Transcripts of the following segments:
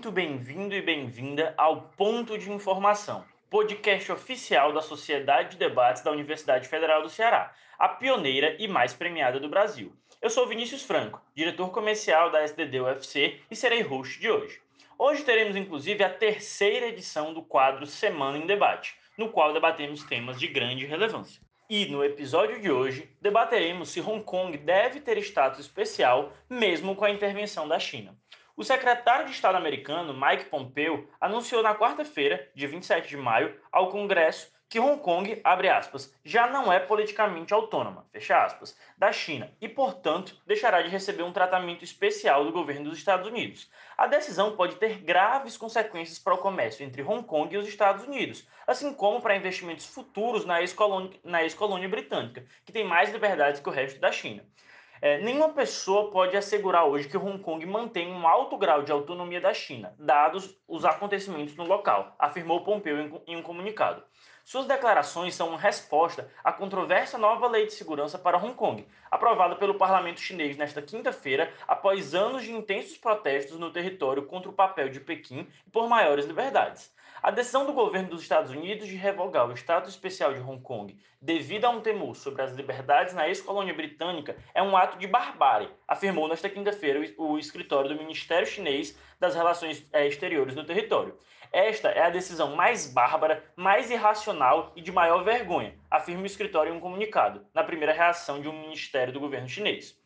Muito bem-vindo e bem-vinda ao Ponto de Informação, podcast oficial da Sociedade de Debates da Universidade Federal do Ceará, a pioneira e mais premiada do Brasil. Eu sou Vinícius Franco, diretor comercial da SDD UFC e serei host de hoje. Hoje teremos inclusive a terceira edição do quadro Semana em Debate, no qual debatemos temas de grande relevância. E no episódio de hoje debateremos se Hong Kong deve ter status especial mesmo com a intervenção da China. O secretário de Estado americano, Mike Pompeo, anunciou na quarta-feira, dia 27 de maio, ao Congresso que Hong Kong, aspas, já não é politicamente autônoma, aspas, da China e, portanto, deixará de receber um tratamento especial do governo dos Estados Unidos. A decisão pode ter graves consequências para o comércio entre Hong Kong e os Estados Unidos, assim como para investimentos futuros na ex-colônia ex britânica, que tem mais liberdades que o resto da China. É, nenhuma pessoa pode assegurar hoje que Hong Kong mantém um alto grau de autonomia da China, dados os acontecimentos no local, afirmou Pompeu em, um comunicado. Suas declarações são uma resposta à controversa nova lei de segurança para Hong Kong, aprovada pelo parlamento chinês nesta quinta-feira, após anos de intensos protestos no território contra o papel de Pequim e por maiores liberdades. A decisão do governo dos Estados Unidos de revogar o status especial de Hong Kong devido a um temor sobre as liberdades na ex-colônia britânica é um ato de barbárie, afirmou nesta quinta-feira o escritório do Ministério Chinês das Relações eh, Exteriores no território. Esta é a decisão mais bárbara, mais irracional e de maior vergonha, afirma o escritório em um comunicado, na primeira reação de um ministério do governo chinês.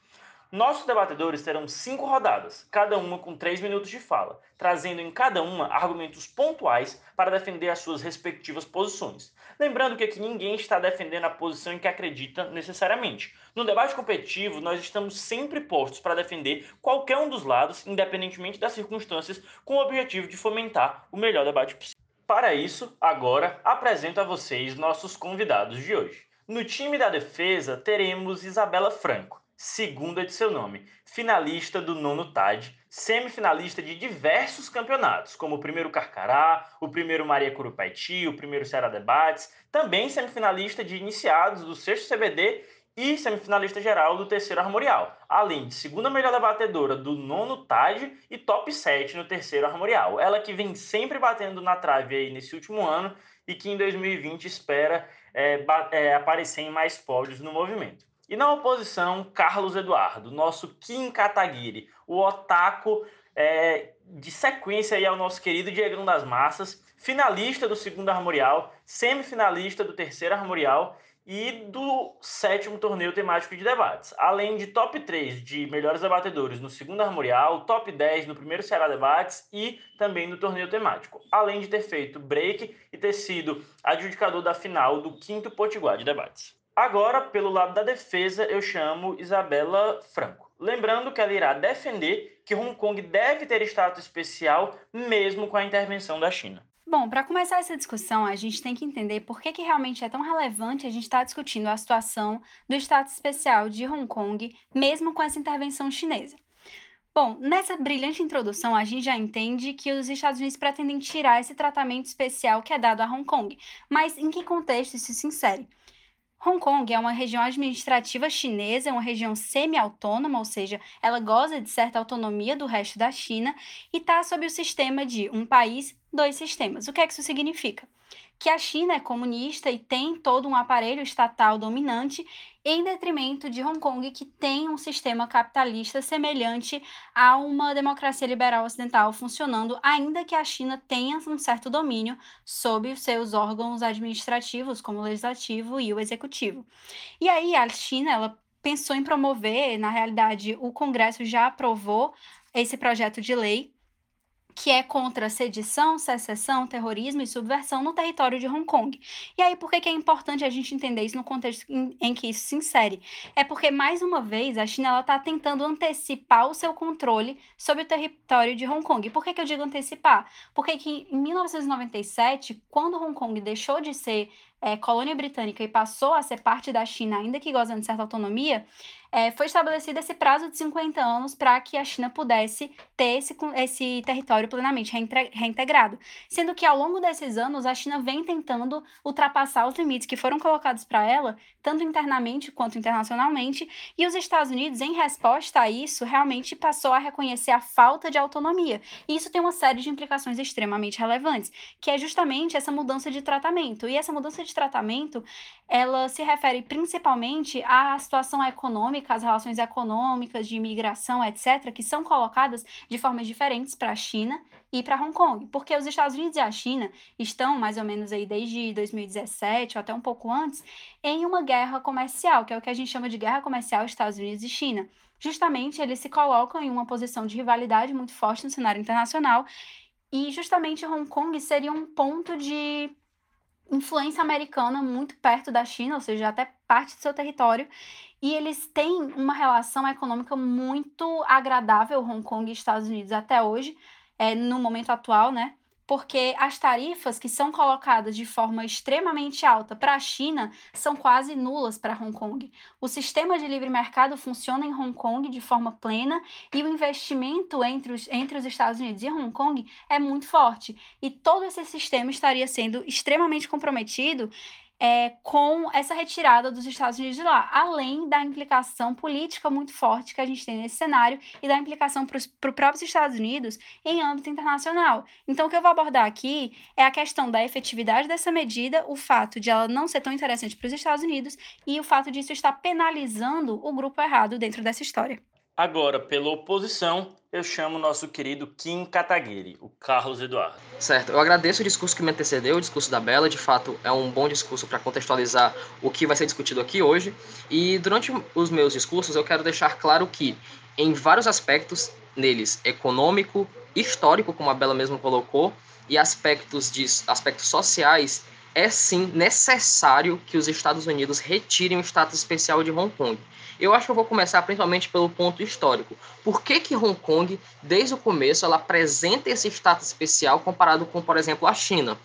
Nossos debatedores terão cinco rodadas, cada uma com três minutos de fala, trazendo em cada uma argumentos pontuais para defender as suas respectivas posições. Lembrando que aqui ninguém está defendendo a posição em que acredita necessariamente. No debate competitivo, nós estamos sempre postos para defender qualquer um dos lados, independentemente das circunstâncias, com o objetivo de fomentar o melhor debate possível. Para isso, agora apresento a vocês nossos convidados de hoje. No time da defesa, teremos Isabela Franco segunda de seu nome, finalista do nono TAD, semifinalista de diversos campeonatos, como o primeiro Carcará, o primeiro Maria Curupaiti, o primeiro Ceará Debates, também semifinalista de iniciados do sexto CBD e semifinalista geral do terceiro Armorial, além de segunda melhor debatedora do nono TAD e top 7 no terceiro Armorial. Ela que vem sempre batendo na trave aí nesse último ano e que em 2020 espera é, é, aparecer em mais pódios no movimento. E na oposição, Carlos Eduardo, nosso Kim Kataguiri, o otaku é, de sequência aí ao nosso querido Diegão das Massas, finalista do segundo armorial, semifinalista do terceiro armorial e do sétimo torneio temático de debates. Além de top 3 de melhores debatedores no segundo armorial, top 10 no primeiro Ceará Debates e também no torneio temático. Além de ter feito break e ter sido adjudicador da final do quinto Potiguar de debates. Agora, pelo lado da defesa, eu chamo Isabela Franco. Lembrando que ela irá defender que Hong Kong deve ter status especial mesmo com a intervenção da China. Bom, para começar essa discussão, a gente tem que entender por que, que realmente é tão relevante a gente estar tá discutindo a situação do status especial de Hong Kong, mesmo com essa intervenção chinesa. Bom, nessa brilhante introdução, a gente já entende que os Estados Unidos pretendem tirar esse tratamento especial que é dado a Hong Kong. Mas em que contexto isso se insere? Hong Kong é uma região administrativa chinesa, é uma região semi-autônoma, ou seja, ela goza de certa autonomia do resto da China e está sob o sistema de um país, dois sistemas. O que é que isso significa? que a China é comunista e tem todo um aparelho estatal dominante, em detrimento de Hong Kong, que tem um sistema capitalista semelhante a uma democracia liberal ocidental funcionando, ainda que a China tenha um certo domínio sobre os seus órgãos administrativos, como o legislativo e o executivo. E aí a China, ela pensou em promover, na realidade, o Congresso já aprovou esse projeto de lei que é contra sedição, secessão, terrorismo e subversão no território de Hong Kong. E aí, por que, que é importante a gente entender isso no contexto em, em que isso se insere? É porque, mais uma vez, a China está tentando antecipar o seu controle sobre o território de Hong Kong. Por que, que eu digo antecipar? Porque que em 1997, quando Hong Kong deixou de ser é, colônia britânica e passou a ser parte da China, ainda que gozando de certa autonomia, é, foi estabelecido esse prazo de 50 anos para que a China pudesse ter esse, esse território plenamente reintegrado. Sendo que ao longo desses anos, a China vem tentando ultrapassar os limites que foram colocados para ela, tanto internamente quanto internacionalmente, e os Estados Unidos, em resposta a isso, realmente passou a reconhecer a falta de autonomia. E isso tem uma série de implicações extremamente relevantes, que é justamente essa mudança de tratamento. E essa mudança de tratamento, ela se refere principalmente à situação econômica, às relações econômicas, de imigração, etc., que são colocadas de formas diferentes para a China e para Hong Kong, porque os Estados Unidos e a China estão mais ou menos aí desde 2017 ou até um pouco antes em uma guerra comercial, que é o que a gente chama de guerra comercial Estados Unidos e China. Justamente eles se colocam em uma posição de rivalidade muito forte no cenário internacional e justamente Hong Kong seria um ponto de influência americana muito perto da China, ou seja, até parte do seu território. E eles têm uma relação econômica muito agradável, Hong Kong e Estados Unidos, até hoje, é, no momento atual, né? Porque as tarifas que são colocadas de forma extremamente alta para a China são quase nulas para Hong Kong. O sistema de livre mercado funciona em Hong Kong de forma plena e o investimento entre os, entre os Estados Unidos e Hong Kong é muito forte. E todo esse sistema estaria sendo extremamente comprometido é, com essa retirada dos Estados Unidos de lá, além da implicação política muito forte que a gente tem nesse cenário e da implicação para os próprios Estados Unidos em âmbito internacional. Então, o que eu vou abordar aqui é a questão da efetividade dessa medida, o fato de ela não ser tão interessante para os Estados Unidos e o fato disso estar penalizando o grupo errado dentro dessa história. Agora, pela oposição, eu chamo o nosso querido Kim Kataguiri, o Carlos Eduardo. Certo, eu agradeço o discurso que me antecedeu, o discurso da Bela, de fato é um bom discurso para contextualizar o que vai ser discutido aqui hoje. E durante os meus discursos eu quero deixar claro que, em vários aspectos, neles econômico, histórico, como a Bela mesmo colocou, e aspectos, de, aspectos sociais, é sim necessário que os Estados Unidos retirem o status especial de Hong Kong. Eu acho que eu vou começar principalmente pelo ponto histórico. Por que, que Hong Kong, desde o começo, ela apresenta esse status especial comparado com, por exemplo, a China?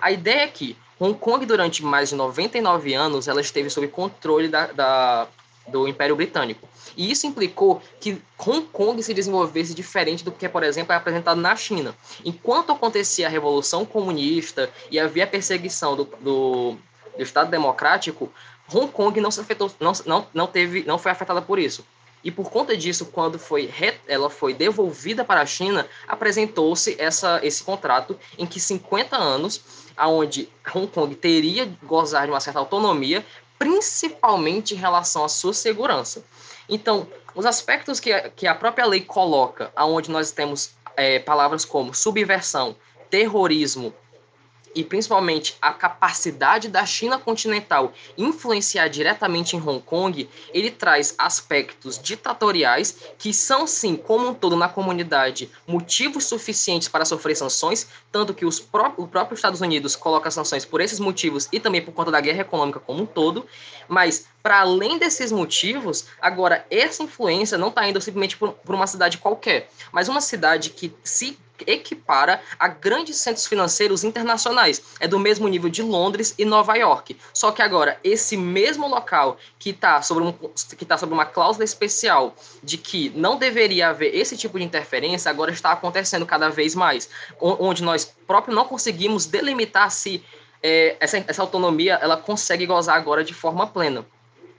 A ideia é que Hong Kong, durante mais de 99 anos, ela esteve sob controle da, da do Império Britânico. E isso implicou que Hong Kong se desenvolvesse diferente do que, por exemplo, é apresentado na China. Enquanto acontecia a Revolução Comunista e havia perseguição do, do, do Estado Democrático, Hong Kong não, se afetou, não, não, não, teve, não foi afetada por isso. E por conta disso, quando foi ela foi devolvida para a China, apresentou-se esse contrato em que 50 anos, aonde Hong Kong teria gozar de uma certa autonomia, principalmente em relação à sua segurança. Então, os aspectos que a, que a própria lei coloca, aonde nós temos é, palavras como subversão, terrorismo, e principalmente a capacidade da China continental influenciar diretamente em Hong Kong, ele traz aspectos ditatoriais que são sim, como um todo na comunidade, motivos suficientes para sofrer sanções, tanto que os pró o próprio Estados Unidos coloca sanções por esses motivos e também por conta da guerra econômica como um todo, mas para além desses motivos, agora essa influência não está indo simplesmente por, por uma cidade qualquer, mas uma cidade que se equipara a grandes centros financeiros internacionais. É do mesmo nível de Londres e Nova York. Só que agora, esse mesmo local que está sobre, um, tá sobre uma cláusula especial de que não deveria haver esse tipo de interferência, agora está acontecendo cada vez mais. Onde nós próprios não conseguimos delimitar se é, essa, essa autonomia ela consegue gozar agora de forma plena.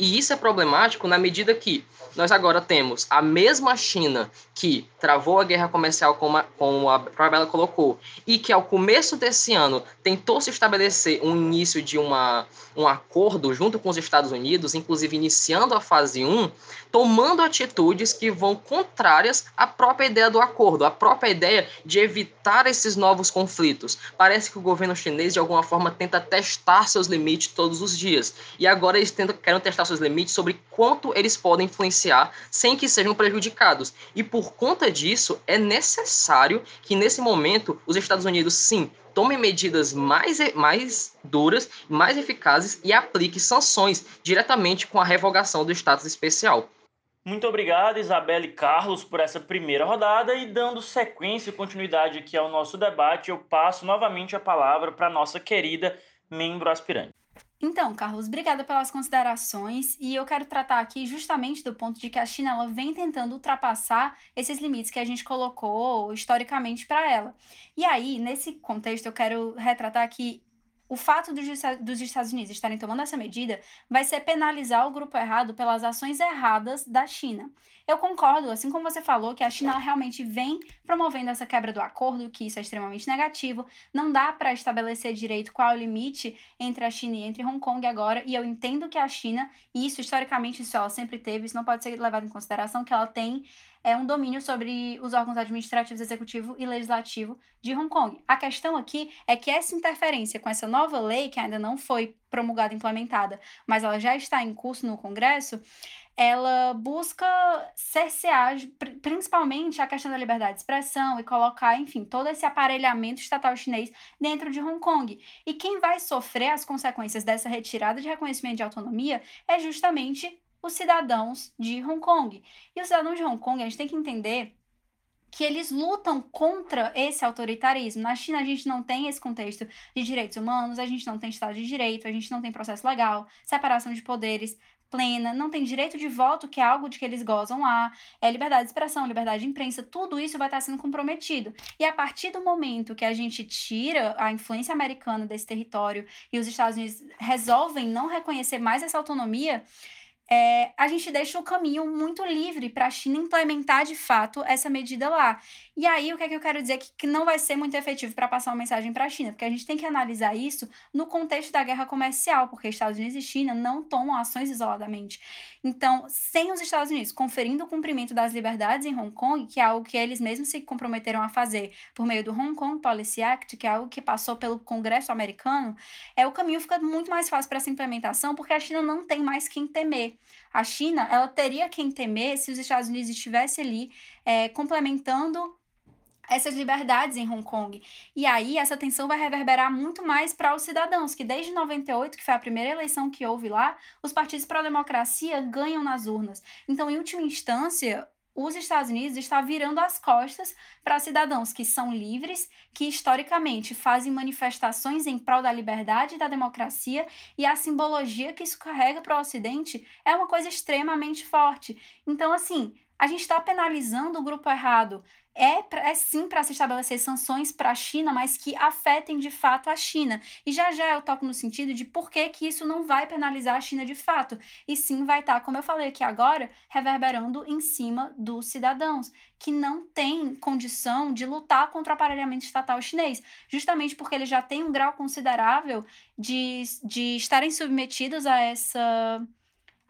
E isso é problemático na medida que nós agora temos a mesma China que travou a guerra comercial, como a, como a Bela colocou, e que ao começo desse ano tentou se estabelecer um início de uma, um acordo junto com os Estados Unidos, inclusive iniciando a fase 1, tomando atitudes que vão contrárias à própria ideia do acordo, à própria ideia de evitar esses novos conflitos. Parece que o governo chinês, de alguma forma, tenta testar seus limites todos os dias. E agora eles tentam, querem testar seus limites sobre quanto eles podem influenciar sem que sejam prejudicados. E por conta disso, é necessário que nesse momento os Estados Unidos, sim, tomem medidas mais, mais duras, mais eficazes e aplique sanções diretamente com a revogação do status especial. Muito obrigado, Isabela e Carlos, por essa primeira rodada e dando sequência e continuidade aqui ao nosso debate, eu passo novamente a palavra para a nossa querida membro aspirante. Então, Carlos, obrigada pelas considerações e eu quero tratar aqui justamente do ponto de que a China ela vem tentando ultrapassar esses limites que a gente colocou historicamente para ela. E aí, nesse contexto, eu quero retratar que o fato dos, dos Estados Unidos estarem tomando essa medida vai ser penalizar o grupo errado pelas ações erradas da China. Eu concordo, assim como você falou, que a China realmente vem promovendo essa quebra do acordo, que isso é extremamente negativo. Não dá para estabelecer direito qual é o limite entre a China e entre Hong Kong agora, e eu entendo que a China, e isso historicamente isso ela sempre teve, isso não pode ser levado em consideração, que ela tem é um domínio sobre os órgãos administrativos, executivo e legislativo de Hong Kong. A questão aqui é que essa interferência com essa nova lei, que ainda não foi promulgada implementada, mas ela já está em curso no Congresso, ela busca cercear principalmente a questão da liberdade de expressão e colocar, enfim, todo esse aparelhamento estatal chinês dentro de Hong Kong. E quem vai sofrer as consequências dessa retirada de reconhecimento de autonomia é justamente os cidadãos de Hong Kong. E os cidadãos de Hong Kong, a gente tem que entender que eles lutam contra esse autoritarismo. Na China, a gente não tem esse contexto de direitos humanos, a gente não tem Estado de Direito, a gente não tem processo legal, separação de poderes plena, não tem direito de voto, que é algo de que eles gozam lá, é liberdade de expressão, liberdade de imprensa, tudo isso vai estar sendo comprometido. E a partir do momento que a gente tira a influência americana desse território e os Estados Unidos resolvem não reconhecer mais essa autonomia, é, a gente deixa o caminho muito livre para a China implementar de fato essa medida lá. E aí, o que é que eu quero dizer que, que não vai ser muito efetivo para passar uma mensagem para a China? Porque a gente tem que analisar isso no contexto da guerra comercial, porque Estados Unidos e China não tomam ações isoladamente. Então, sem os Estados Unidos conferindo o cumprimento das liberdades em Hong Kong, que é algo que eles mesmos se comprometeram a fazer por meio do Hong Kong Policy Act, que é algo que passou pelo Congresso americano, é o caminho fica muito mais fácil para essa implementação, porque a China não tem mais quem temer. A China, ela teria quem temer se os Estados Unidos estivesse ali é, complementando essas liberdades em Hong Kong. E aí essa tensão vai reverberar muito mais para os cidadãos, que desde 98, que foi a primeira eleição que houve lá, os partidos pró-democracia ganham nas urnas. Então, em última instância, os Estados Unidos estão virando as costas para cidadãos que são livres, que historicamente fazem manifestações em prol da liberdade e da democracia, e a simbologia que isso carrega para o Ocidente é uma coisa extremamente forte. Então, assim, a gente está penalizando o grupo errado. É, é sim para se estabelecer sanções para a China, mas que afetem de fato a China. E já já eu toco no sentido de por que, que isso não vai penalizar a China de fato. E sim vai estar, tá, como eu falei aqui agora, reverberando em cima dos cidadãos, que não têm condição de lutar contra o aparelhamento estatal chinês, justamente porque eles já têm um grau considerável de, de estarem submetidos a essa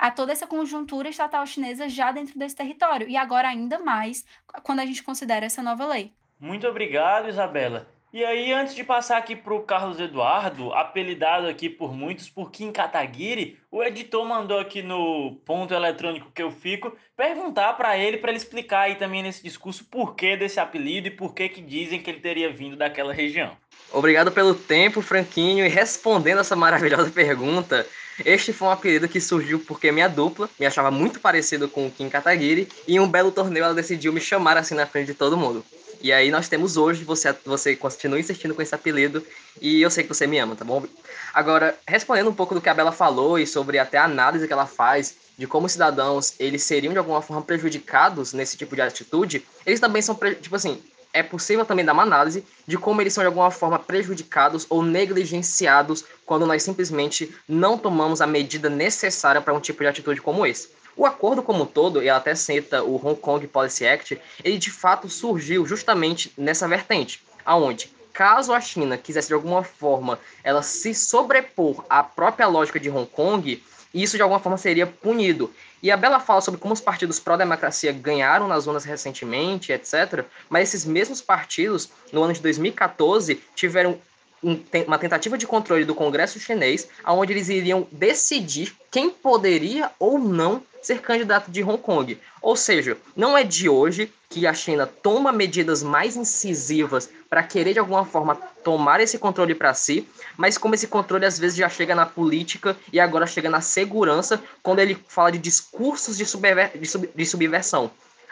a toda essa conjuntura estatal chinesa já dentro desse território, e agora ainda mais quando a gente considera essa nova lei. Muito obrigado, Isabela. E aí, antes de passar aqui para o Carlos Eduardo, apelidado aqui por muitos por Kim Kataguiri, o editor mandou aqui no ponto eletrônico que eu fico perguntar para ele, para ele explicar aí também nesse discurso por que desse apelido e por que que dizem que ele teria vindo daquela região. Obrigado pelo tempo, Franquinho, e respondendo essa maravilhosa pergunta, este foi um apelido que surgiu porque minha dupla me achava muito parecido com o Kim Kataguiri e em um belo torneio ela decidiu me chamar assim na frente de todo mundo. E aí nós temos hoje, você, você continua insistindo com esse apelido e eu sei que você me ama, tá bom? Agora, respondendo um pouco do que a Bela falou e sobre até a análise que ela faz de como os cidadãos eles seriam de alguma forma prejudicados nesse tipo de atitude, eles também são, tipo assim, é possível também dar uma análise de como eles são de alguma forma prejudicados ou negligenciados quando nós simplesmente não tomamos a medida necessária para um tipo de atitude como esse. O acordo como um todo, e ela até cita o Hong Kong Policy Act, ele de fato surgiu justamente nessa vertente, aonde caso a China quisesse de alguma forma ela se sobrepor à própria lógica de Hong Kong, isso de alguma forma seria punido. E a Bela fala sobre como os partidos pró-democracia ganharam nas zonas recentemente, etc. Mas esses mesmos partidos, no ano de 2014, tiveram uma tentativa de controle do Congresso chinês, onde eles iriam decidir quem poderia ou não ser candidato de Hong Kong. Ou seja, não é de hoje que a China toma medidas mais incisivas para querer de alguma forma tomar esse controle para si, mas como esse controle às vezes já chega na política e agora chega na segurança quando ele fala de discursos de, subver de, sub de subversão.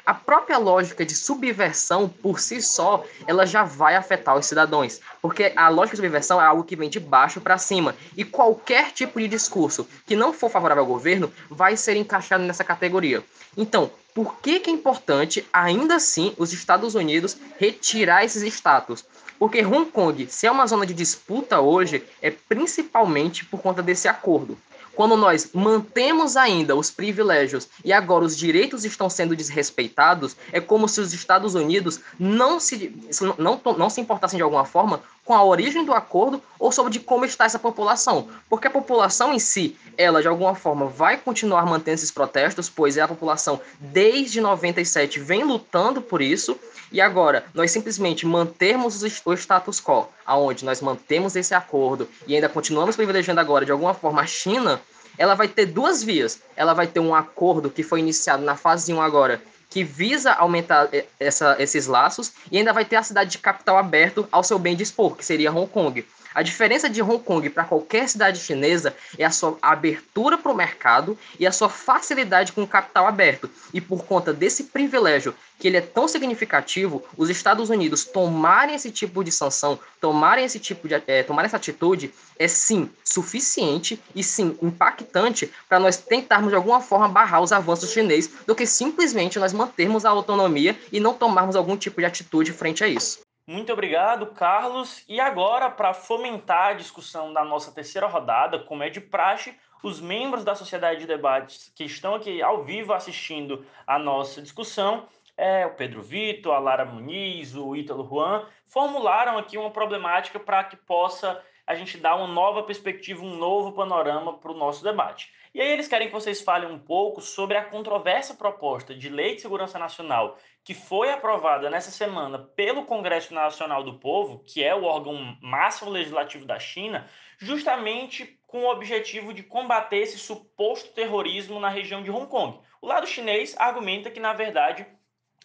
A própria lógica de subversão por si só, ela já vai afetar os cidadãos, porque a lógica de subversão é algo que vem de baixo para cima, e qualquer tipo de discurso que não for favorável ao governo vai ser encaixado nessa categoria. Então, por que, que é importante, ainda assim, os Estados Unidos retirar esses status? Porque Hong Kong, se é uma zona de disputa hoje, é principalmente por conta desse acordo. Quando nós mantemos ainda os privilégios e agora os direitos estão sendo desrespeitados, é como se os Estados Unidos não se, não, não se importassem de alguma forma com a origem do acordo ou sobre de como está essa população. Porque a população em si, ela de alguma forma vai continuar mantendo esses protestos, pois é a população desde 97 vem lutando por isso, e agora nós simplesmente mantermos o status quo, aonde nós mantemos esse acordo e ainda continuamos privilegiando agora de alguma forma a China, ela vai ter duas vias. Ela vai ter um acordo que foi iniciado na fase 1 agora, que visa aumentar eh, essa, esses laços, e ainda vai ter a cidade de capital aberto ao seu bem dispor, que seria Hong Kong. A diferença de Hong Kong para qualquer cidade chinesa é a sua abertura para o mercado e a sua facilidade com o capital aberto. E por conta desse privilégio, que ele é tão significativo, os Estados Unidos tomarem esse tipo de sanção, tomarem esse tipo de é, tomarem essa atitude, é sim suficiente e sim impactante para nós tentarmos de alguma forma barrar os avanços chineses do que simplesmente nós mantermos a autonomia e não tomarmos algum tipo de atitude frente a isso. Muito obrigado, Carlos. E agora, para fomentar a discussão da nossa terceira rodada, como é de praxe, os membros da Sociedade de Debates que estão aqui ao vivo assistindo a nossa discussão, é, o Pedro Vitor, a Lara Muniz, o Ítalo Juan, formularam aqui uma problemática para que possa a gente dar uma nova perspectiva, um novo panorama para o nosso debate. E aí eles querem que vocês falem um pouco sobre a controvérsia proposta de Lei de Segurança Nacional que foi aprovada nessa semana pelo Congresso Nacional do Povo, que é o órgão máximo legislativo da China, justamente com o objetivo de combater esse suposto terrorismo na região de Hong Kong. O lado chinês argumenta que, na verdade,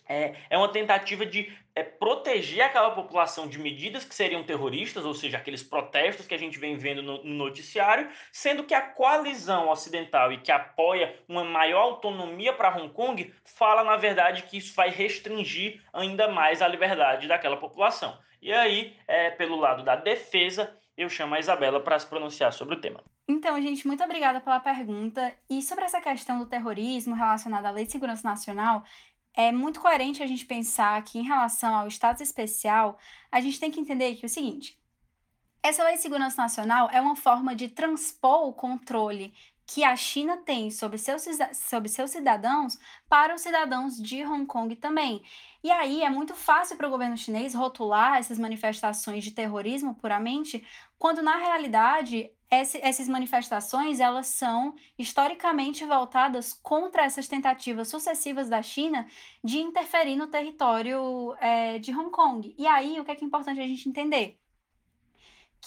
é, é uma tentativa de é, proteger aquela população de medidas que seriam terroristas, ou seja, aqueles protestos que a gente vem vendo no, no noticiário, sendo que a coalizão ocidental e que apoia uma maior autonomia para Hong Kong fala, na verdade, que isso vai restringir ainda mais a liberdade daquela população. E aí, é, pelo lado da defesa, eu chamo a Isabela para se pronunciar sobre o tema. Então, gente, muito obrigada pela pergunta. E sobre essa questão do terrorismo relacionada à Lei de Segurança Nacional, é muito coerente a gente pensar que, em relação ao status especial, a gente tem que entender que é o seguinte: essa lei de segurança nacional é uma forma de transpor o controle que a China tem sobre seus, sobre seus cidadãos para os cidadãos de Hong Kong também. E aí é muito fácil para o governo chinês rotular essas manifestações de terrorismo puramente, quando na realidade essas manifestações elas são historicamente voltadas contra essas tentativas sucessivas da China de interferir no território é, de Hong Kong. E aí o que é, que é importante a gente entender?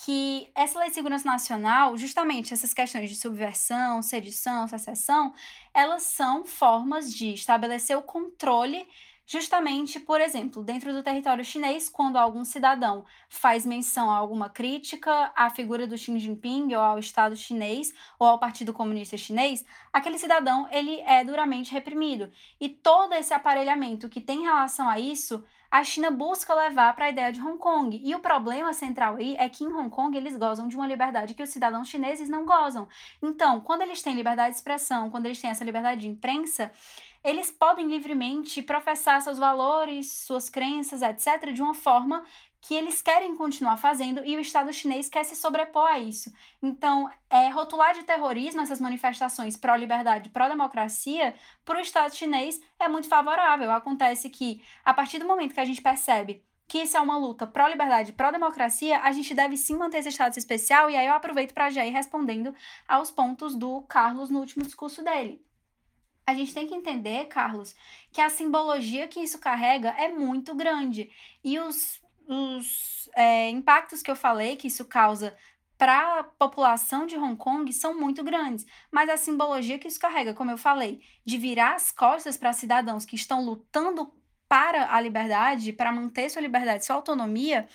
que essa lei de segurança nacional, justamente essas questões de subversão, sedição, secessão, elas são formas de estabelecer o controle justamente, por exemplo, dentro do território chinês, quando algum cidadão faz menção a alguma crítica à figura do Xi Jinping ou ao Estado chinês ou ao Partido Comunista Chinês, aquele cidadão ele é duramente reprimido. E todo esse aparelhamento que tem relação a isso a China busca levar para a ideia de Hong Kong. E o problema central aí é que em Hong Kong eles gozam de uma liberdade que os cidadãos chineses não gozam. Então, quando eles têm liberdade de expressão, quando eles têm essa liberdade de imprensa, eles podem livremente professar seus valores, suas crenças, etc., de uma forma que eles querem continuar fazendo e o Estado chinês quer se sobrepor a isso. Então, é, rotular de terrorismo essas manifestações pró-liberdade, pró-democracia, para o Estado chinês é muito favorável. Acontece que, a partir do momento que a gente percebe que isso é uma luta pró-liberdade, pró-democracia, a gente deve sim manter esse status especial, e aí eu aproveito para já ir respondendo aos pontos do Carlos no último discurso dele. A gente tem que entender, Carlos, que a simbologia que isso carrega é muito grande. E os os é, impactos que eu falei que isso causa para a população de Hong Kong são muito grandes, mas a simbologia que isso carrega, como eu falei, de virar as costas para cidadãos que estão lutando para a liberdade, para manter sua liberdade, sua autonomia,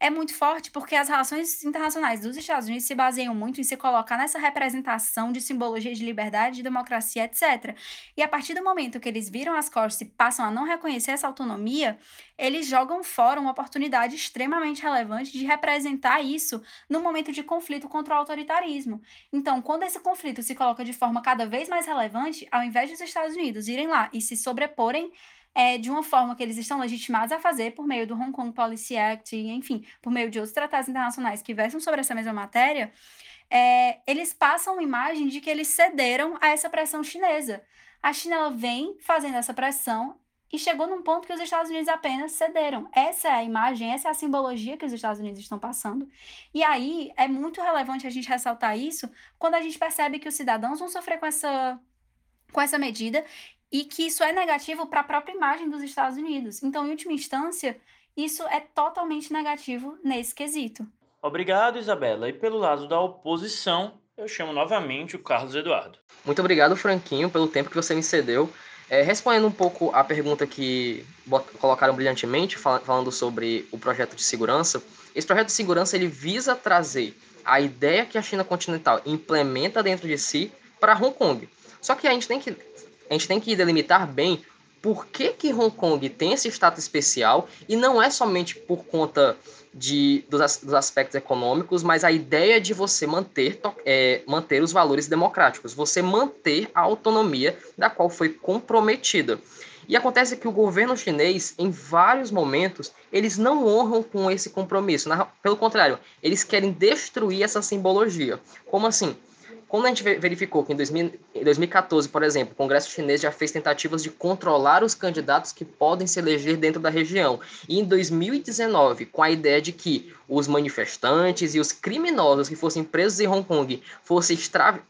é muito forte porque as relações internacionais dos Estados Unidos se baseiam muito em se colocar nessa representação de simbologia de liberdade, de democracia, etc. E a partir do momento que eles viram as costas e passam a não reconhecer essa autonomia, eles jogam fora uma oportunidade extremamente relevante de representar isso no momento de conflito contra o autoritarismo. Então, quando esse conflito se coloca de forma cada vez mais relevante, ao invés dos Estados Unidos irem lá e se sobreporem é, de uma forma que eles estão legitimados a fazer por meio do Hong Kong Policy Act, enfim, por meio de outros tratados internacionais que versam sobre essa mesma matéria, é, eles passam uma imagem de que eles cederam a essa pressão chinesa. A China vem fazendo essa pressão e chegou num ponto que os Estados Unidos apenas cederam. Essa é a imagem, essa é a simbologia que os Estados Unidos estão passando. E aí é muito relevante a gente ressaltar isso quando a gente percebe que os cidadãos vão sofrer com essa, com essa medida e que isso é negativo para a própria imagem dos Estados Unidos. Então, em última instância, isso é totalmente negativo nesse quesito. Obrigado, Isabela. E pelo lado da oposição, eu chamo novamente o Carlos Eduardo. Muito obrigado, Franquinho, pelo tempo que você me cedeu. É, respondendo um pouco a pergunta que colocaram brilhantemente, falando sobre o projeto de segurança, esse projeto de segurança ele visa trazer a ideia que a China continental implementa dentro de si para Hong Kong. Só que a gente tem que a gente tem que delimitar bem por que, que Hong Kong tem esse status especial e não é somente por conta de, dos, dos aspectos econômicos, mas a ideia de você manter, é, manter os valores democráticos, você manter a autonomia da qual foi comprometida. E acontece que o governo chinês, em vários momentos, eles não honram com esse compromisso. Na, pelo contrário, eles querem destruir essa simbologia. Como assim? Quando a gente verificou que em 2014, por exemplo, o Congresso chinês já fez tentativas de controlar os candidatos que podem se eleger dentro da região, e em 2019, com a ideia de que os manifestantes e os criminosos que fossem presos em Hong Kong fossem,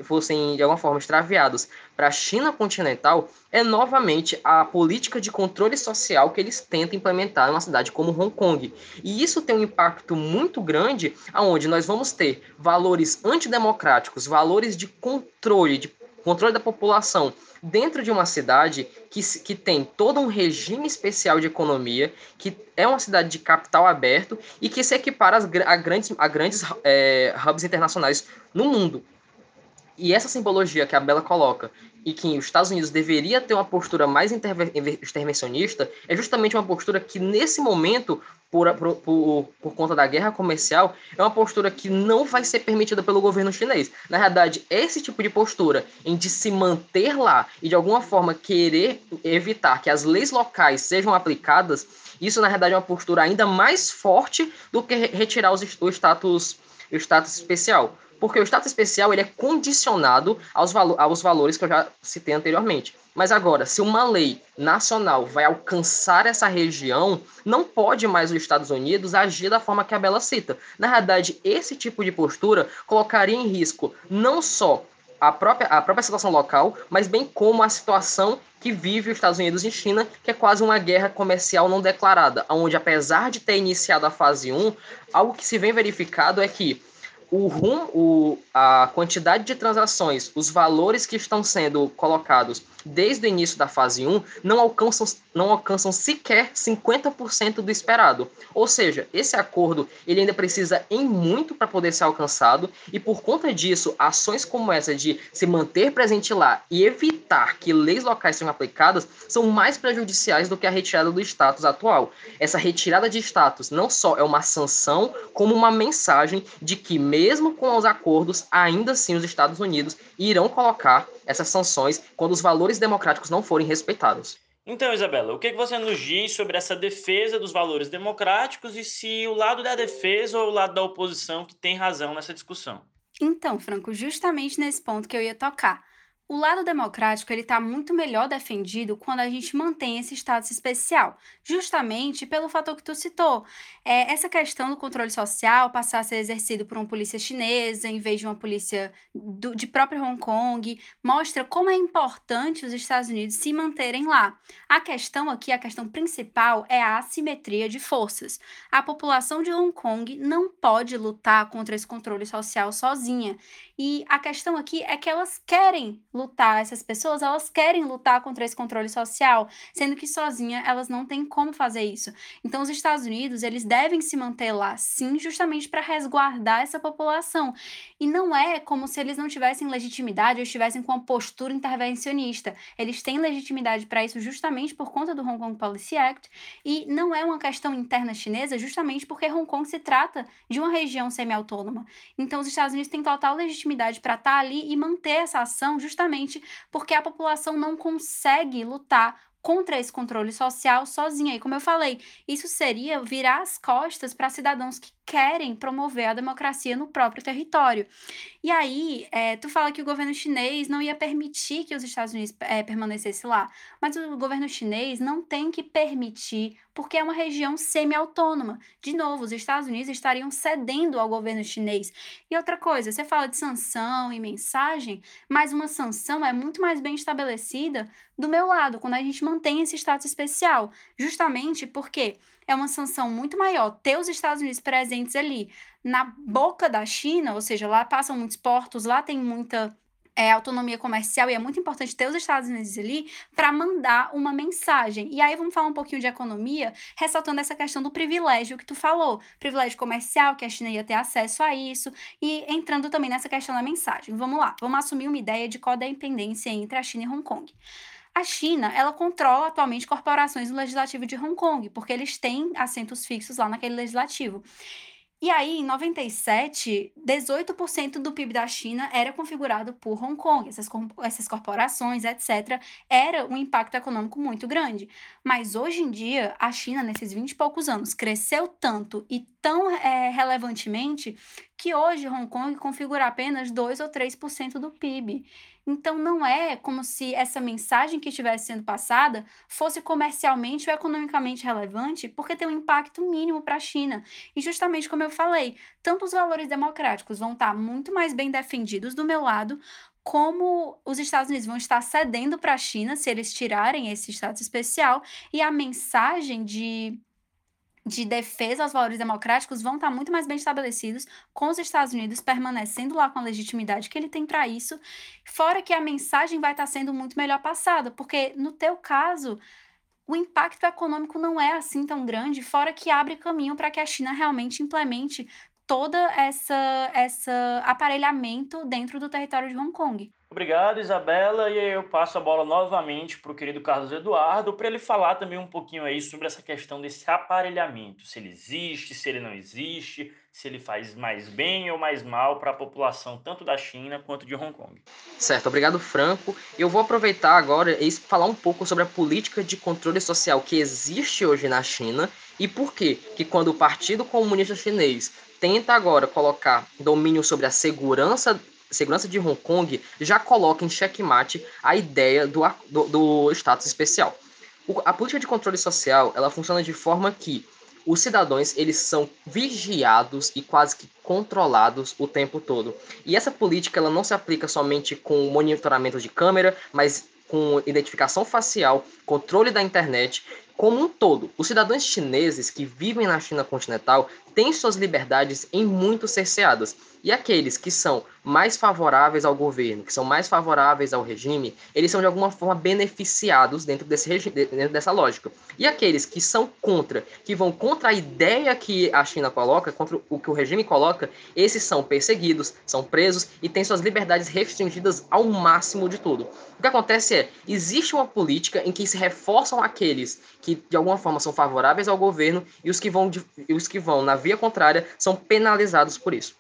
fossem de alguma forma extraviados para a China continental, é novamente a política de controle social que eles tentam implementar em uma cidade como Hong Kong. E isso tem um impacto muito grande, aonde nós vamos ter valores antidemocráticos, valores de controle, de controle da população dentro de uma cidade que, que tem todo um regime especial de economia, que é uma cidade de capital aberto e que se equipara a grandes, a grandes é, hubs internacionais no mundo. E essa simbologia que a Bela coloca e que os Estados Unidos deveria ter uma postura mais intervencionista é justamente uma postura que, nesse momento, por, por, por, conta da guerra comercial, é uma postura que não vai ser permitida pelo governo chinês. Na verdade, esse tipo de postura em de se manter lá e de alguma forma querer evitar que as leis locais sejam aplicadas, isso na verdade é uma postura ainda mais forte do que retirar os, o status o status especial porque o status especial ele é condicionado aos, valo aos valores que eu já citei anteriormente. Mas agora, se uma lei nacional vai alcançar essa região, não pode mais os Estados Unidos agir da forma que a Bela cita. Na verdade, esse tipo de postura colocaria em risco não só a própria, a própria situação local, mas bem como a situação que vive os Estados Unidos e China, que é quase uma guerra comercial não declarada, onde apesar de ter iniciado a fase 1, algo que se vem verificado é que o rum, o, a quantidade de transações, os valores que estão sendo colocados desde o início da fase 1 não alcançam, não alcançam sequer 50% do esperado. Ou seja, esse acordo ele ainda precisa em muito para poder ser alcançado e por conta disso, ações como essa de se manter presente lá e evitar que leis locais sejam aplicadas são mais prejudiciais do que a retirada do status atual. Essa retirada de status não só é uma sanção, como uma mensagem de que mesmo com os acordos, ainda assim os Estados Unidos irão colocar essas sanções quando os valores democráticos não forem respeitados. Então, Isabela, o que você nos diz sobre essa defesa dos valores democráticos e se o lado da defesa ou o lado da oposição que tem razão nessa discussão? Então, Franco, justamente nesse ponto que eu ia tocar. O lado democrático ele está muito melhor defendido quando a gente mantém esse status especial, justamente pelo fator que tu citou. É, essa questão do controle social passar a ser exercido por uma polícia chinesa em vez de uma polícia do, de próprio Hong Kong mostra como é importante os Estados Unidos se manterem lá. A questão aqui, a questão principal, é a assimetria de forças. A população de Hong Kong não pode lutar contra esse controle social sozinha. E a questão aqui é que elas querem lutar, essas pessoas, elas querem lutar contra esse controle social, sendo que sozinha elas não têm como fazer isso. Então, os Estados Unidos, eles devem se manter lá, sim, justamente para resguardar essa população. E não é como se eles não tivessem legitimidade ou estivessem com uma postura intervencionista. Eles têm legitimidade para isso justamente por conta do Hong Kong Policy Act, e não é uma questão interna chinesa, justamente porque Hong Kong se trata de uma região semi-autônoma. Então, os Estados Unidos têm total legitimidade para estar tá ali e manter essa ação justamente porque a população não consegue lutar contra esse controle social sozinha. E como eu falei, isso seria virar as costas para cidadãos que querem promover a democracia no próprio território. E aí, é, tu fala que o governo chinês não ia permitir que os Estados Unidos é, permanecesse lá, mas o governo chinês não tem que permitir, porque é uma região semi-autônoma. De novo, os Estados Unidos estariam cedendo ao governo chinês. E outra coisa, você fala de sanção e mensagem, mas uma sanção é muito mais bem estabelecida do meu lado, quando a gente mantém esse status especial, justamente porque é uma sanção muito maior ter os Estados Unidos presentes ali na boca da China, ou seja, lá passam muitos portos, lá tem muita é, autonomia comercial e é muito importante ter os Estados Unidos ali para mandar uma mensagem. E aí vamos falar um pouquinho de economia, ressaltando essa questão do privilégio que tu falou, privilégio comercial, que a China ia ter acesso a isso, e entrando também nessa questão da mensagem. Vamos lá, vamos assumir uma ideia de codependência entre a China e Hong Kong. A China, ela controla atualmente corporações no legislativo de Hong Kong, porque eles têm assentos fixos lá naquele legislativo. E aí, em 97, 18% do PIB da China era configurado por Hong Kong, essas, essas corporações, etc. Era um impacto econômico muito grande. Mas hoje em dia, a China, nesses 20 e poucos anos, cresceu tanto e tão é, relevantemente que hoje Hong Kong configura apenas 2 ou 3% do PIB. Então, não é como se essa mensagem que estivesse sendo passada fosse comercialmente ou economicamente relevante, porque tem um impacto mínimo para a China. E justamente como eu falei, tanto os valores democráticos vão estar muito mais bem defendidos do meu lado, como os Estados Unidos vão estar cedendo para a China se eles tirarem esse status especial, e a mensagem de de defesa aos valores democráticos vão estar muito mais bem estabelecidos, com os Estados Unidos permanecendo lá com a legitimidade que ele tem para isso, fora que a mensagem vai estar sendo muito melhor passada, porque no teu caso, o impacto econômico não é assim tão grande, fora que abre caminho para que a China realmente implemente toda essa essa aparelhamento dentro do território de Hong Kong. Obrigado, Isabela. E eu passo a bola novamente para o querido Carlos Eduardo para ele falar também um pouquinho aí sobre essa questão desse aparelhamento, se ele existe, se ele não existe, se ele faz mais bem ou mais mal para a população tanto da China quanto de Hong Kong. Certo, obrigado Franco. Eu vou aproveitar agora e falar um pouco sobre a política de controle social que existe hoje na China e por que que quando o Partido Comunista Chinês tenta agora colocar domínio sobre a segurança segurança de Hong Kong já coloca em xeque-mate a ideia do, do, do status especial. O, a política de controle social ela funciona de forma que os cidadãos eles são vigiados e quase que controlados o tempo todo. E essa política ela não se aplica somente com monitoramento de câmera, mas com identificação facial, controle da internet, como um todo. Os cidadãos chineses que vivem na China continental têm suas liberdades em muito cerceadas. E aqueles que são mais favoráveis ao governo, que são mais favoráveis ao regime, eles são de alguma forma beneficiados dentro, desse dentro dessa lógica. E aqueles que são contra, que vão contra a ideia que a China coloca, contra o que o regime coloca, esses são perseguidos, são presos e têm suas liberdades restringidas ao máximo de tudo. O que acontece é, existe uma política em que se reforçam aqueles que de alguma forma são favoráveis ao governo e os que vão, os que vão na via contrária são penalizados por isso.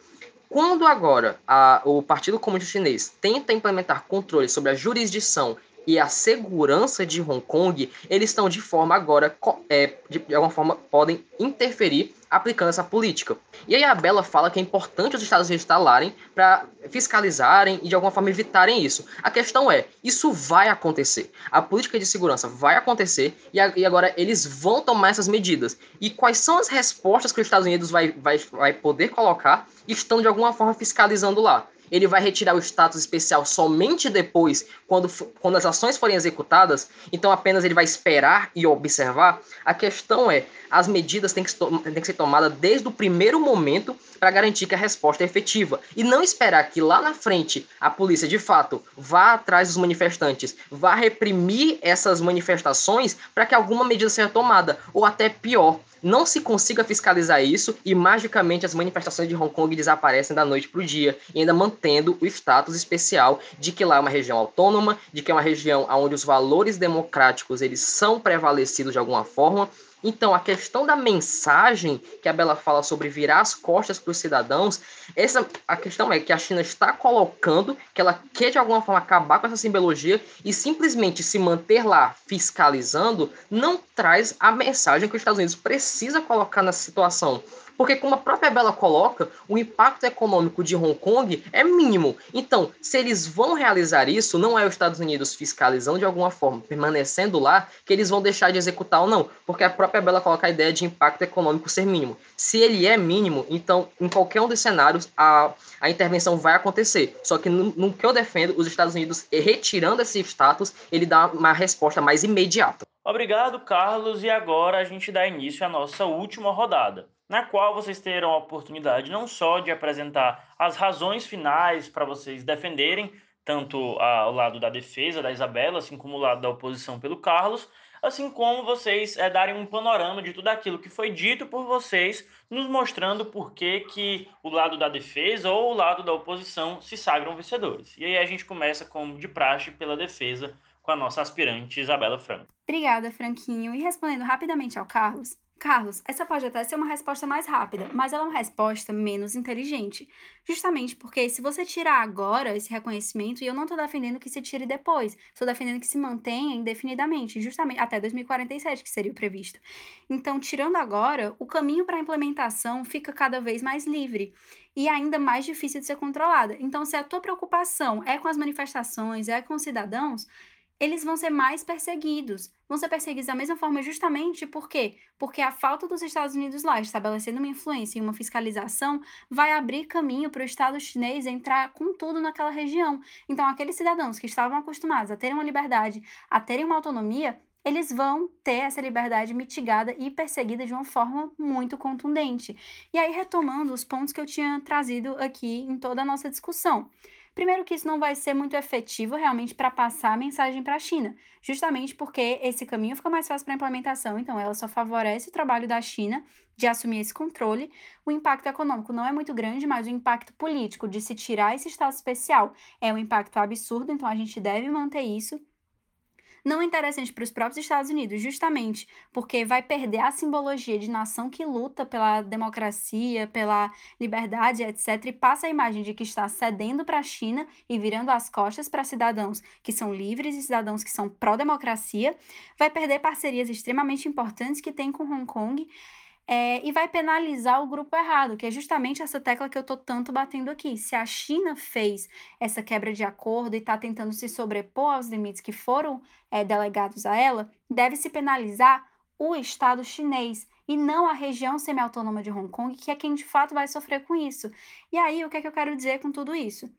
Quando agora a, o Partido Comunista Chinês tenta implementar controle sobre a jurisdição e a segurança de Hong Kong, eles estão de forma agora, é, de alguma forma, podem interferir aplicando essa política. E aí a Bela fala que é importante os Estados Unidos instalarem para fiscalizarem e de alguma forma evitarem isso. A questão é, isso vai acontecer. A política de segurança vai acontecer e, a, e agora eles vão tomar essas medidas. E quais são as respostas que os Estados Unidos vai, vai, vai poder colocar estando de alguma forma fiscalizando lá? Ele vai retirar o status especial somente depois, quando, quando as ações forem executadas, então apenas ele vai esperar e observar. A questão é, as medidas têm que, têm que ser tomadas desde o primeiro momento para garantir que a resposta é efetiva. E não esperar que lá na frente a polícia, de fato, vá atrás dos manifestantes, vá reprimir essas manifestações para que alguma medida seja tomada. Ou até pior, não se consiga fiscalizar isso e magicamente as manifestações de Hong Kong desaparecem da noite para o dia, e ainda mantendo o status especial de que lá é uma região autônoma, de que é uma região onde os valores democráticos eles são prevalecidos de alguma forma então, a questão da mensagem que a Bela fala sobre virar as costas para os cidadãos, essa a questão é que a China está colocando que ela quer de alguma forma acabar com essa simbologia e simplesmente se manter lá fiscalizando não traz a mensagem que os Estados Unidos precisa colocar nessa situação. Porque, como a própria Bela coloca, o impacto econômico de Hong Kong é mínimo. Então, se eles vão realizar isso, não é os Estados Unidos fiscalizando de alguma forma, permanecendo lá, que eles vão deixar de executar ou não. Porque a própria Bela coloca a ideia de impacto econômico ser mínimo. Se ele é mínimo, então, em qualquer um dos cenários, a, a intervenção vai acontecer. Só que, no, no que eu defendo, os Estados Unidos, retirando esse status, ele dá uma resposta mais imediata. Obrigado, Carlos. E agora a gente dá início à nossa última rodada na qual vocês terão a oportunidade não só de apresentar as razões finais para vocês defenderem tanto o lado da defesa da Isabela, assim como o lado da oposição pelo Carlos, assim como vocês é, darem um panorama de tudo aquilo que foi dito por vocês, nos mostrando por que, que o lado da defesa ou o lado da oposição se sagram vencedores. E aí a gente começa, como de praxe, pela defesa, com a nossa aspirante Isabela Franco. Obrigada, Franquinho. E respondendo rapidamente ao Carlos, Carlos, essa pode até ser uma resposta mais rápida, mas ela é uma resposta menos inteligente. Justamente porque se você tirar agora esse reconhecimento, e eu não estou defendendo que se tire depois, estou defendendo que se mantenha indefinidamente, justamente até 2047, que seria o previsto. Então, tirando agora, o caminho para a implementação fica cada vez mais livre e ainda mais difícil de ser controlada. Então, se a tua preocupação é com as manifestações, é com os cidadãos, eles vão ser mais perseguidos. Vão ser perseguidos da mesma forma justamente por quê? Porque a falta dos Estados Unidos lá estabelecendo uma influência e uma fiscalização vai abrir caminho para o Estado chinês entrar com tudo naquela região. Então, aqueles cidadãos que estavam acostumados a terem uma liberdade, a terem uma autonomia, eles vão ter essa liberdade mitigada e perseguida de uma forma muito contundente. E aí, retomando os pontos que eu tinha trazido aqui em toda a nossa discussão. Primeiro que isso não vai ser muito efetivo realmente para passar a mensagem para a China, justamente porque esse caminho fica mais fácil para a implementação, então ela só favorece o trabalho da China de assumir esse controle. O impacto econômico não é muito grande, mas o impacto político de se tirar esse estado especial é um impacto absurdo, então a gente deve manter isso não é interessante para os próprios Estados Unidos, justamente porque vai perder a simbologia de nação que luta pela democracia, pela liberdade, etc., e passa a imagem de que está cedendo para a China e virando as costas para cidadãos que são livres e cidadãos que são pró-democracia, vai perder parcerias extremamente importantes que tem com Hong Kong é, e vai penalizar o grupo errado, que é justamente essa tecla que eu estou tanto batendo aqui. Se a China fez essa quebra de acordo e está tentando se sobrepor aos limites que foram é, delegados a ela, deve-se penalizar o Estado chinês e não a região semi-autônoma de Hong Kong, que é quem de fato vai sofrer com isso. E aí, o que é que eu quero dizer com tudo isso?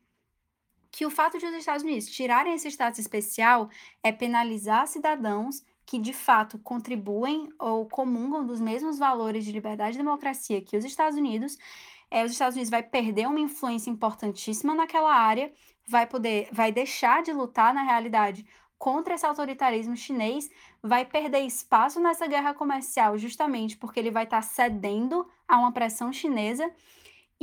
Que o fato de os Estados Unidos tirarem esse status especial é penalizar cidadãos que de fato contribuem ou comungam dos mesmos valores de liberdade e democracia que os Estados Unidos, é, os Estados Unidos vai perder uma influência importantíssima naquela área, vai poder, vai deixar de lutar na realidade contra esse autoritarismo chinês, vai perder espaço nessa guerra comercial justamente porque ele vai estar cedendo a uma pressão chinesa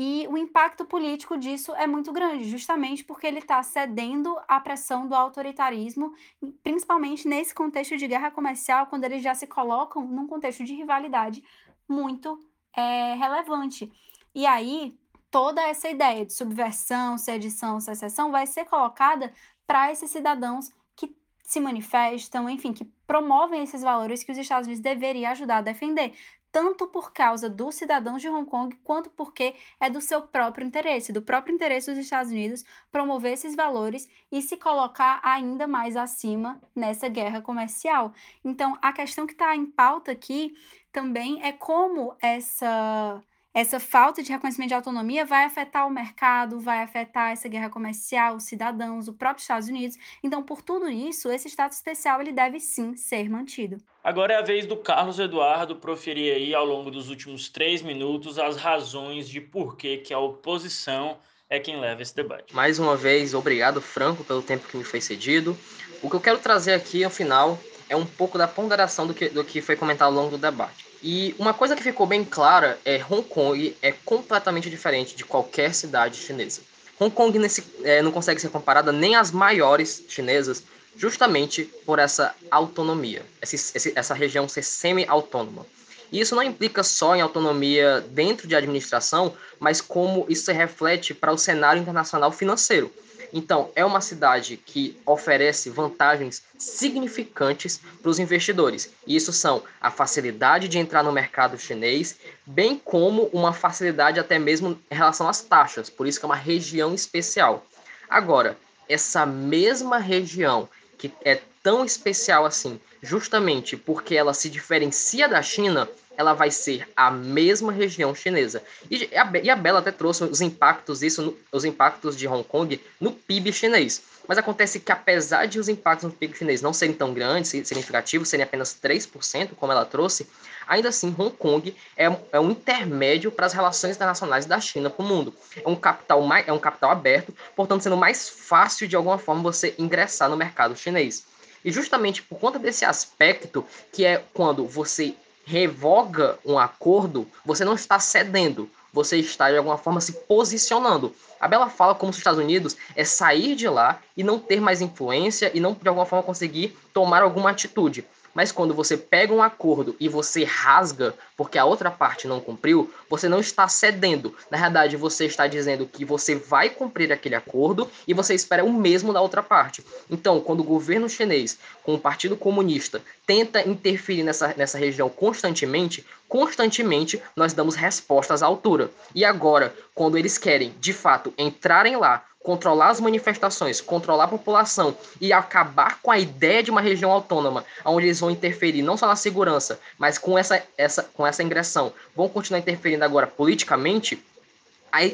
e o impacto político disso é muito grande, justamente porque ele está cedendo à pressão do autoritarismo, principalmente nesse contexto de guerra comercial, quando eles já se colocam num contexto de rivalidade muito é, relevante. E aí, toda essa ideia de subversão, sedição, secessão vai ser colocada para esses cidadãos que se manifestam, enfim, que promovem esses valores que os Estados Unidos deveriam ajudar a defender tanto por causa dos cidadãos de Hong Kong, quanto porque é do seu próprio interesse, do próprio interesse dos Estados Unidos promover esses valores e se colocar ainda mais acima nessa guerra comercial. Então, a questão que está em pauta aqui também é como essa essa falta de reconhecimento de autonomia vai afetar o mercado, vai afetar essa guerra comercial, os cidadãos, o próprio Estados Unidos. Então, por tudo isso, esse status especial ele deve sim ser mantido. Agora é a vez do Carlos Eduardo proferir aí ao longo dos últimos três minutos as razões de por que, que a oposição é quem leva esse debate. Mais uma vez, obrigado, Franco, pelo tempo que me foi cedido. O que eu quero trazer aqui, ao final, é um pouco da ponderação do que, do que foi comentado ao longo do debate. E uma coisa que ficou bem clara é Hong Kong é completamente diferente de qualquer cidade chinesa. Hong Kong nesse, é, não consegue ser comparada nem às maiores chinesas, justamente por essa autonomia, essa, essa região ser semi-autônoma. E isso não implica só em autonomia dentro de administração, mas como isso se reflete para o cenário internacional financeiro. Então, é uma cidade que oferece vantagens significantes para os investidores. E isso são a facilidade de entrar no mercado chinês, bem como uma facilidade até mesmo em relação às taxas. Por isso que é uma região especial. Agora, essa mesma região que é tão especial assim, justamente porque ela se diferencia da China, ela vai ser a mesma região chinesa. E a, e a Bela até trouxe os impactos isso, no, os impactos de Hong Kong no PIB chinês. Mas acontece que apesar de os impactos no PIB chinês não serem tão grandes, significativos, serem apenas 3%, como ela trouxe, ainda assim Hong Kong é, é um intermédio para as relações internacionais da China para o mundo. É um capital mais, é um capital aberto, portanto sendo mais fácil de alguma forma você ingressar no mercado chinês. E justamente por conta desse aspecto, que é quando você revoga um acordo, você não está cedendo, você está de alguma forma se posicionando. A Bela fala como se os Estados Unidos é sair de lá e não ter mais influência e não de alguma forma conseguir tomar alguma atitude. Mas quando você pega um acordo e você rasga porque a outra parte não cumpriu, você não está cedendo. Na verdade, você está dizendo que você vai cumprir aquele acordo e você espera o mesmo da outra parte. Então, quando o governo chinês, com o Partido Comunista, tenta interferir nessa, nessa região constantemente, constantemente nós damos respostas à altura. E agora, quando eles querem, de fato, entrarem lá, controlar as manifestações, controlar a população e acabar com a ideia de uma região autônoma, onde eles vão interferir não só na segurança, mas com essa, essa, com essa ingressão, vão continuar interferindo agora politicamente,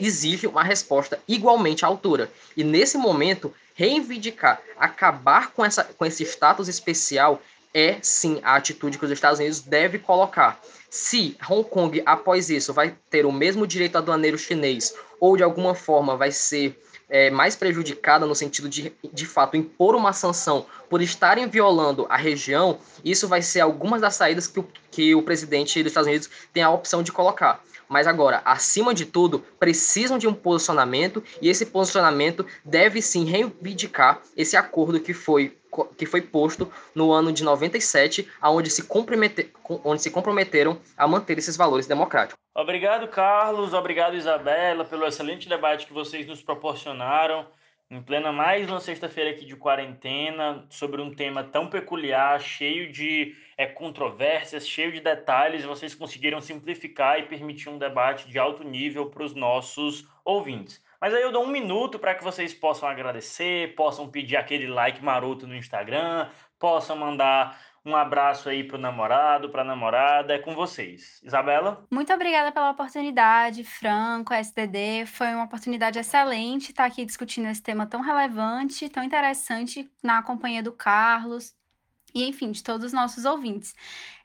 exige uma resposta igualmente à altura. E nesse momento, reivindicar, acabar com, essa, com esse status especial é sim a atitude que os Estados Unidos devem colocar. Se Hong Kong, após isso, vai ter o mesmo direito aduaneiro chinês, ou de alguma forma vai ser é, mais prejudicada no sentido de, de fato, impor uma sanção por estarem violando a região, isso vai ser algumas das saídas que o, que o presidente dos Estados Unidos tem a opção de colocar. Mas agora, acima de tudo, precisam de um posicionamento e esse posicionamento deve sim reivindicar esse acordo que foi que foi posto no ano de 97, aonde se, onde se comprometeram a manter esses valores democráticos. Obrigado, Carlos. Obrigado, Isabela, pelo excelente debate que vocês nos proporcionaram em plena mais uma sexta-feira aqui de quarentena, sobre um tema tão peculiar, cheio de é, controvérsias, cheio de detalhes, vocês conseguiram simplificar e permitir um debate de alto nível para os nossos ouvintes. Mas aí eu dou um minuto para que vocês possam agradecer, possam pedir aquele like maroto no Instagram, possam mandar um abraço aí para o namorado, para a namorada, é com vocês. Isabela? Muito obrigada pela oportunidade, Franco, STD. Foi uma oportunidade excelente estar aqui discutindo esse tema tão relevante, tão interessante, na companhia do Carlos e, enfim, de todos os nossos ouvintes.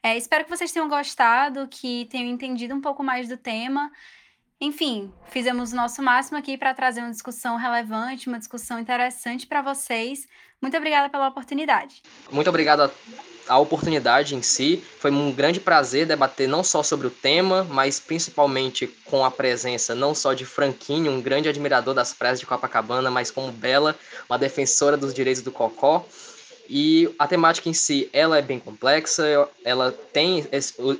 É, espero que vocês tenham gostado, que tenham entendido um pouco mais do tema. Enfim, fizemos o nosso máximo aqui para trazer uma discussão relevante, uma discussão interessante para vocês. Muito obrigada pela oportunidade. Muito obrigado a, a oportunidade em si. Foi um grande prazer debater não só sobre o tema, mas principalmente com a presença não só de Franquinho, um grande admirador das praias de Copacabana, mas como Bela, uma defensora dos direitos do Cocó. E a temática em si, ela é bem complexa, ela tem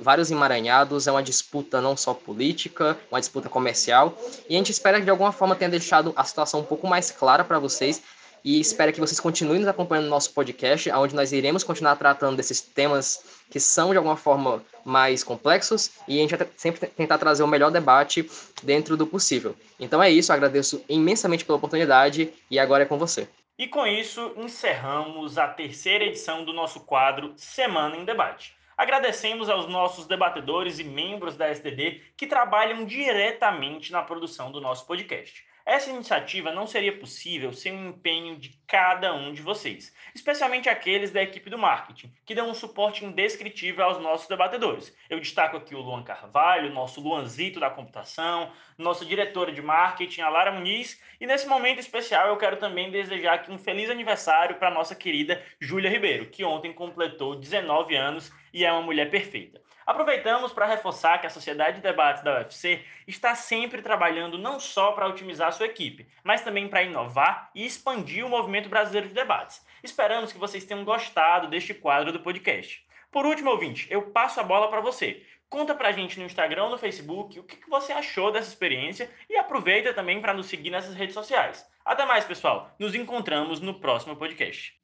vários emaranhados, é uma disputa não só política, uma disputa comercial, e a gente espera que de alguma forma tenha deixado a situação um pouco mais clara para vocês, e espera que vocês continuem nos acompanhando no nosso podcast, onde nós iremos continuar tratando desses temas que são de alguma forma mais complexos, e a gente vai sempre tentar trazer o melhor debate dentro do possível. Então é isso, agradeço imensamente pela oportunidade, e agora é com você. E com isso, encerramos a terceira edição do nosso quadro Semana em Debate. Agradecemos aos nossos debatedores e membros da STD que trabalham diretamente na produção do nosso podcast. Essa iniciativa não seria possível sem o empenho de cada um de vocês, especialmente aqueles da equipe do marketing, que dão um suporte indescritível aos nossos debatedores. Eu destaco aqui o Luan Carvalho, nosso Luanzito da computação, nossa diretora de marketing, a Lara Muniz, e nesse momento especial eu quero também desejar aqui um feliz aniversário para nossa querida Júlia Ribeiro, que ontem completou 19 anos e é uma mulher perfeita. Aproveitamos para reforçar que a Sociedade de Debates da UFC está sempre trabalhando não só para otimizar sua equipe, mas também para inovar e expandir o movimento brasileiro de debates. Esperamos que vocês tenham gostado deste quadro do podcast. Por último, ouvinte, eu passo a bola para você. Conta pra gente no Instagram ou no Facebook o que você achou dessa experiência e aproveita também para nos seguir nessas redes sociais. Até mais, pessoal. Nos encontramos no próximo podcast.